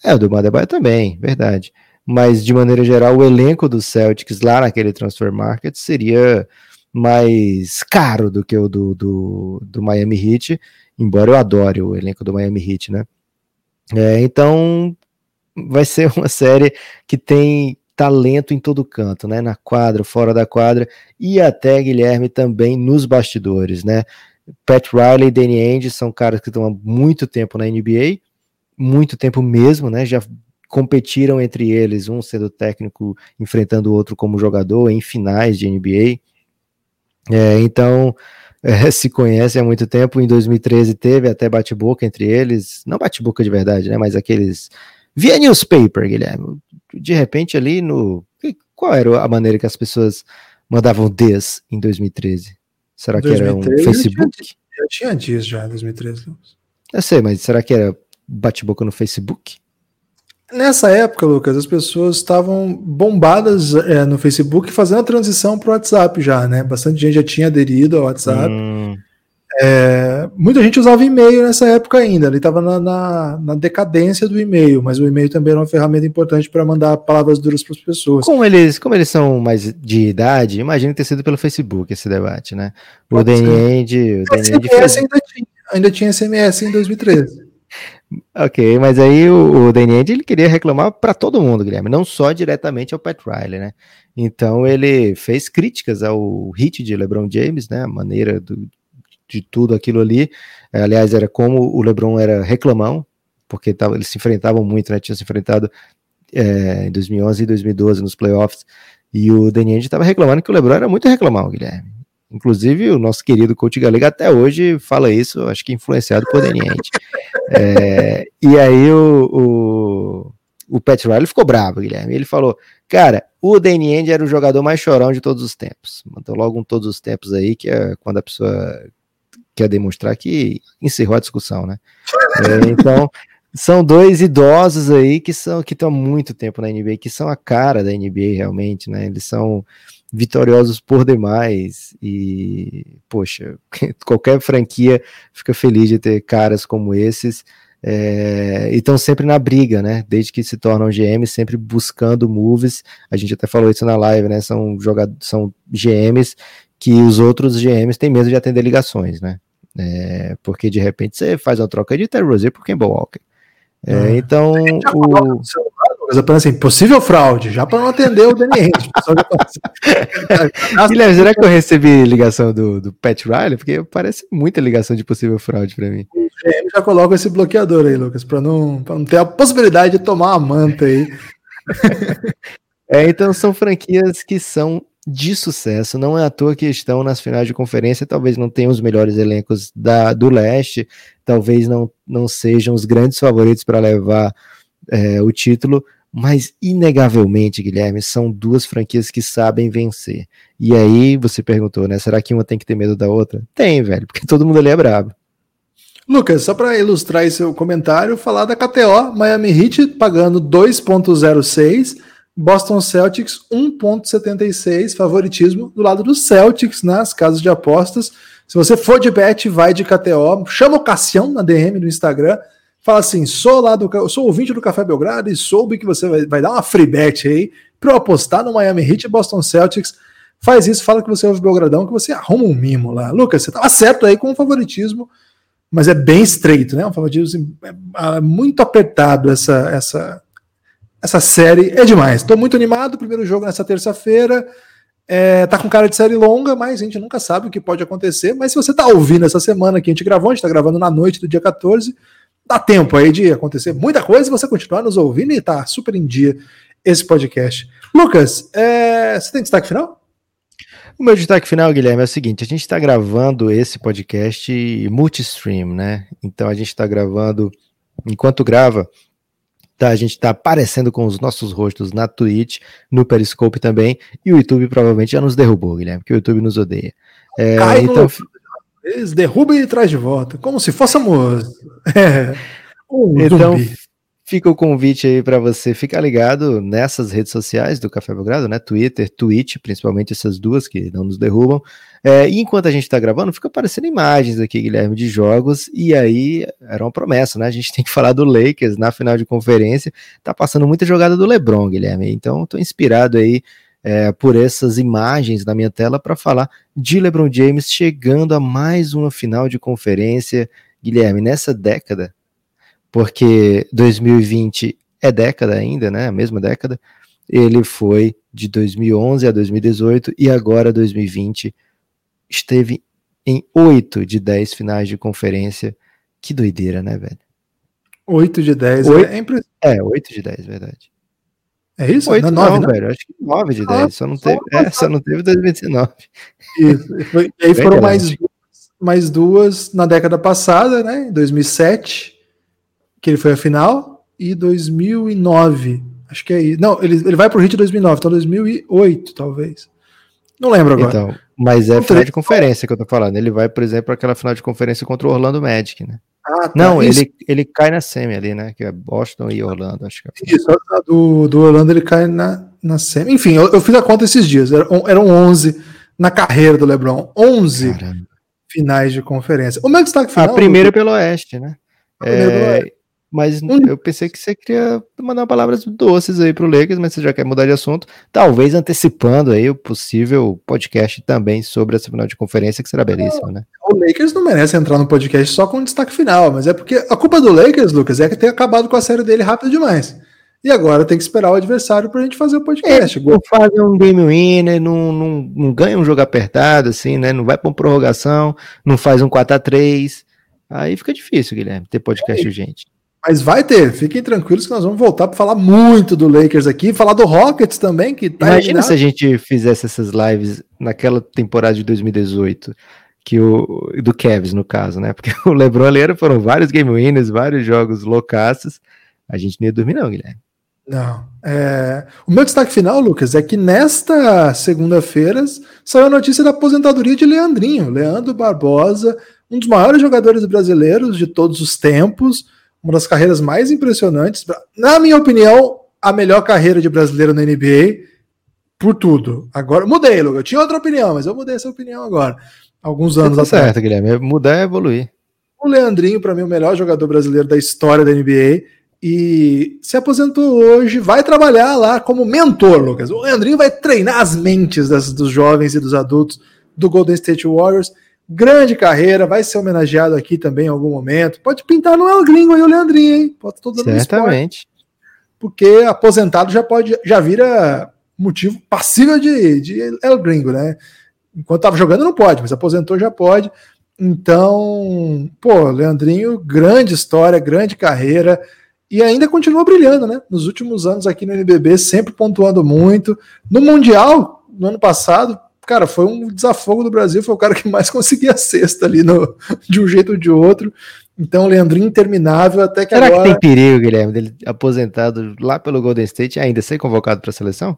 Speaker 3: É, o do Bandebaio também, verdade mas de maneira geral o elenco do Celtics lá naquele transfer market seria mais caro do que o do, do, do Miami Heat, embora eu adore o elenco do Miami Heat, né? É, então vai ser uma série que tem talento em todo canto, né? Na quadra, fora da quadra e até Guilherme também nos bastidores, né? Pat Riley e Danny Ainge são caras que estão há muito tempo na NBA, muito tempo mesmo, né? Já competiram entre eles, um sendo técnico enfrentando o outro como jogador em finais de NBA. É, então, é, se conhecem há muito tempo. Em 2013 teve até bate-boca entre eles, não bate-boca de verdade, né? Mas aqueles via newspaper, Guilherme. De repente ali no qual era a maneira que as pessoas mandavam Ds em 2013? Será 2013, que era um Facebook?
Speaker 2: Eu tinha, eu tinha já em 2013.
Speaker 3: Eu sei, mas será que era bate-boca no Facebook?
Speaker 2: Nessa época, Lucas, as pessoas estavam bombadas é, no Facebook fazendo a transição para o WhatsApp já, né? Bastante gente já tinha aderido ao WhatsApp. Hum. É, muita gente usava e-mail nessa época ainda, ele estava na, na, na, decadência do e-mail, mas o e-mail também era uma ferramenta importante para mandar palavras duras para as pessoas.
Speaker 3: Como eles, como eles são mais de idade, imagino ter sido pelo Facebook esse debate, né? O DND, o DND
Speaker 2: fez... ainda, tinha, ainda tinha SMS em 2013.
Speaker 3: Ok, mas aí o, o Danny ele queria reclamar para todo mundo, Guilherme, não só diretamente ao Pat Riley, né? Então ele fez críticas ao hit de LeBron James, né? A maneira do, de tudo aquilo ali. Aliás, era como o LeBron era reclamão, porque tava, eles se enfrentavam muito, né? Tinham se enfrentado é, em 2011 e 2012 nos playoffs. E o Danny estava reclamando que o LeBron era muito reclamão, Guilherme. Inclusive, o nosso querido coach Galega até hoje fala isso, acho que influenciado por Danny. É, e aí o, o, o Pat Riley ficou bravo, Guilherme. Ele falou: Cara, o Danny Ainge era o jogador mais chorão de todos os tempos. Mandou logo um todos os tempos aí, que é quando a pessoa quer demonstrar que encerrou a discussão, né? É, então, são dois idosos aí que são que estão há muito tempo na NBA, que são a cara da NBA realmente, né? Eles são vitoriosos por demais e, poxa, qualquer franquia fica feliz de ter caras como esses é, e estão sempre na briga, né? Desde que se tornam GMs, sempre buscando moves. A gente até falou isso na live, né? São jogadores, são GMs que os outros GMs têm medo de atender ligações, né? É, porque de repente você faz uma troca de Terry Rozier por Kemba Walker. É, ah. então, o
Speaker 2: mas eu assim, possível fraude, já para não atender o Danny Ainge.
Speaker 3: Assim, Guilherme, será que eu recebi ligação do, do Pat Riley? Porque parece muita ligação de possível fraude para mim.
Speaker 2: O GM já coloca esse bloqueador aí, Lucas, para não, não ter a possibilidade de tomar uma manta aí.
Speaker 3: é, então são franquias que são de sucesso. Não é à toa que estão nas finais de conferência. Talvez não tenham os melhores elencos da, do leste, talvez não, não sejam os grandes favoritos para levar é, o título, mas inegavelmente, Guilherme, são duas franquias que sabem vencer. E aí você perguntou, né? Será que uma tem que ter medo da outra? Tem, velho, porque todo mundo ali é brabo.
Speaker 2: Lucas, só para ilustrar seu comentário, falar da KTO, Miami Heat pagando 2.06, Boston Celtics 1.76, favoritismo do lado do Celtics nas casas de apostas. Se você for de bet, vai de KTO, chama o Cassião na DM do Instagram, fala assim: sou lá do sou ouvinte do Café Belgrado e soube que você vai, vai dar uma free bet aí para eu apostar no Miami Heat e Boston Celtics. Faz isso, fala que você ouve Belgradão, que você arruma um mimo lá. Lucas, você estava certo aí com o favoritismo mas é bem estreito, né? Um favoritismo assim, é, é muito apertado essa, essa, essa série. É demais. Estou muito animado. Primeiro jogo nessa terça-feira. É, tá com cara de série longa, mas a gente nunca sabe o que pode acontecer. Mas se você tá ouvindo essa semana que a gente gravou, a gente tá gravando na noite do dia 14, dá tempo aí de acontecer muita coisa e você continuar nos ouvindo e tá super em dia esse podcast. Lucas, é, você tem destaque final?
Speaker 3: O meu destaque final, Guilherme, é o seguinte: a gente está gravando esse podcast multistream, né? Então a gente está gravando, enquanto grava, tá, a gente está aparecendo com os nossos rostos na Twitch, no Periscope também, e o YouTube provavelmente já nos derrubou, Guilherme, porque o YouTube nos odeia.
Speaker 2: É, Cai então. Eles derrubam e traz de volta, como se fôssemos. É,
Speaker 3: um então, zumbi. Fica o convite aí para você ficar ligado nessas redes sociais do Café Belgrado, né? Twitter, Twitch, principalmente essas duas que não nos derrubam. É, e enquanto a gente está gravando, fica aparecendo imagens aqui, Guilherme, de jogos. E aí era uma promessa, né? A gente tem que falar do Lakers na final de conferência. Tá passando muita jogada do LeBron, Guilherme. Então estou inspirado aí é, por essas imagens na minha tela para falar de LeBron James chegando a mais uma final de conferência. Guilherme, nessa década porque 2020 é década ainda, né? A mesma década. Ele foi de 2011 a 2018 e agora 2020 esteve em 8 de 10 finais de conferência. Que doideira, né, velho?
Speaker 2: 8 de 10
Speaker 3: 8, é, impre... é 8 de 10, verdade.
Speaker 2: É isso?
Speaker 3: 8 não, 9, não, velho. Acho que 9 de 10. Ah, só, não teve, é, só não teve 2019.
Speaker 2: Isso. E aí foram mais duas, mais duas na década passada, né? Em 2007 que ele foi a final, e 2009. Acho que é isso. Não, ele, ele vai pro Hit 2009, então 2008, talvez. Não lembro agora. Então,
Speaker 3: mas é final de conferência que eu tô falando. Ele vai, por exemplo, aquela final de conferência contra o Orlando Magic, né? Ah, tá. Não, ele, ele cai na semi ali, né? Que é Boston e Orlando, acho que é.
Speaker 2: Isso, do, do Orlando ele cai na, na semi. Enfim, eu, eu fiz a conta esses dias. Eram, eram 11 na carreira do LeBron. 11 Caramba. finais de conferência. O meu destaque
Speaker 3: final. A primeira pelo Oeste, né? É, mas hum. eu pensei que você queria mandar palavras doces aí pro Lakers, mas você já quer mudar de assunto, talvez antecipando aí o possível podcast também sobre essa final de conferência, que será belíssimo, né?
Speaker 2: O Lakers não merece entrar no podcast só com destaque final, mas é porque a culpa do Lakers, Lucas, é que tem acabado com a série dele rápido demais. E agora tem que esperar o adversário pra gente fazer o podcast.
Speaker 3: É, não faz um game winner, não, não, não ganha um jogo apertado, assim, né? Não vai pra uma prorrogação, não faz um 4x3. Aí fica difícil, Guilherme, ter podcast é. gente.
Speaker 2: Mas vai ter, fiquem tranquilos que nós vamos voltar para falar muito do Lakers aqui, falar do Rockets também, que
Speaker 3: tá Imagina eliminado. se a gente fizesse essas lives naquela temporada de 2018, que o do Cavs no caso, né? Porque o LeBron ali foram vários game winners, vários jogos loucaços. A gente não ia dormir não, Guilherme.
Speaker 2: Não. É... O meu destaque final, Lucas, é que nesta segunda-feira saiu a notícia da aposentadoria de Leandrinho, Leandro Barbosa, um dos maiores jogadores brasileiros de todos os tempos uma das carreiras mais impressionantes. Na minha opinião, a melhor carreira de brasileiro na NBA por tudo. Agora, mudei, Luga. Eu tinha outra opinião, mas eu mudei essa opinião agora. Alguns anos
Speaker 3: tá atrás. certo, Guilherme. Mudar é evoluir.
Speaker 2: O Leandrinho, para mim, o melhor jogador brasileiro da história da NBA. E se aposentou hoje, vai trabalhar lá como mentor, Lucas. O Leandrinho vai treinar as mentes das, dos jovens e dos adultos do Golden State Warriors. Grande carreira, vai ser homenageado aqui também em algum momento. Pode pintar no El Gringo aí o Leandrinho, hein? Pode
Speaker 3: todo Certamente.
Speaker 2: porque aposentado já pode, já vira motivo passível de, de El Gringo, né? Enquanto tava jogando não pode, mas aposentou já pode. Então, pô, Leandrinho, grande história, grande carreira e ainda continua brilhando, né? Nos últimos anos aqui no NBB, sempre pontuando muito. No Mundial, no ano passado, cara, foi um desafogo do Brasil, foi o cara que mais conseguia a cesta ali no, de um jeito ou de outro. Então, Leandrinho interminável até que
Speaker 3: Será
Speaker 2: agora...
Speaker 3: que tem perigo, Guilherme, dele aposentado lá pelo Golden State ainda ser convocado para a seleção?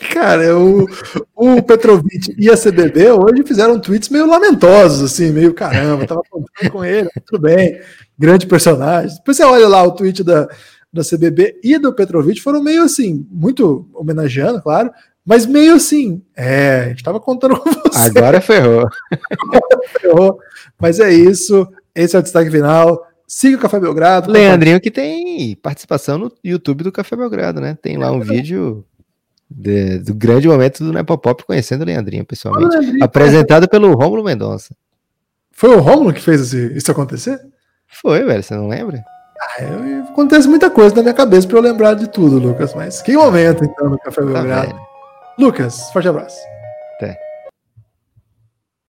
Speaker 2: Cara, o, o Petrovic e a CBB hoje fizeram tweets meio lamentosos, assim, meio caramba, tava contando com ele, tudo bem, grande personagem. Depois você olha lá o tweet da, da CBB e do Petrovic, foram meio assim, muito homenageando, claro, mas meio assim, é, a gente tava contando com você.
Speaker 3: Agora ferrou.
Speaker 2: ferrou. Mas é isso, esse é o destaque final. Siga o Café Belgrado.
Speaker 3: Leandrinho que tem participação no YouTube do Café Belgrado, né? Tem lá um vídeo de, do grande momento do Nepopop conhecendo o Leandrinho pessoalmente. Leandrinho, apresentado pelo Rômulo Mendonça.
Speaker 2: Foi o Rômulo que fez isso acontecer?
Speaker 3: Foi, velho, você não lembra?
Speaker 2: Ah, eu, acontece muita coisa na minha cabeça para eu lembrar de tudo, Lucas. Mas que momento, então, no Café Belgrado. Tá Lucas, forte abraço.
Speaker 3: Até.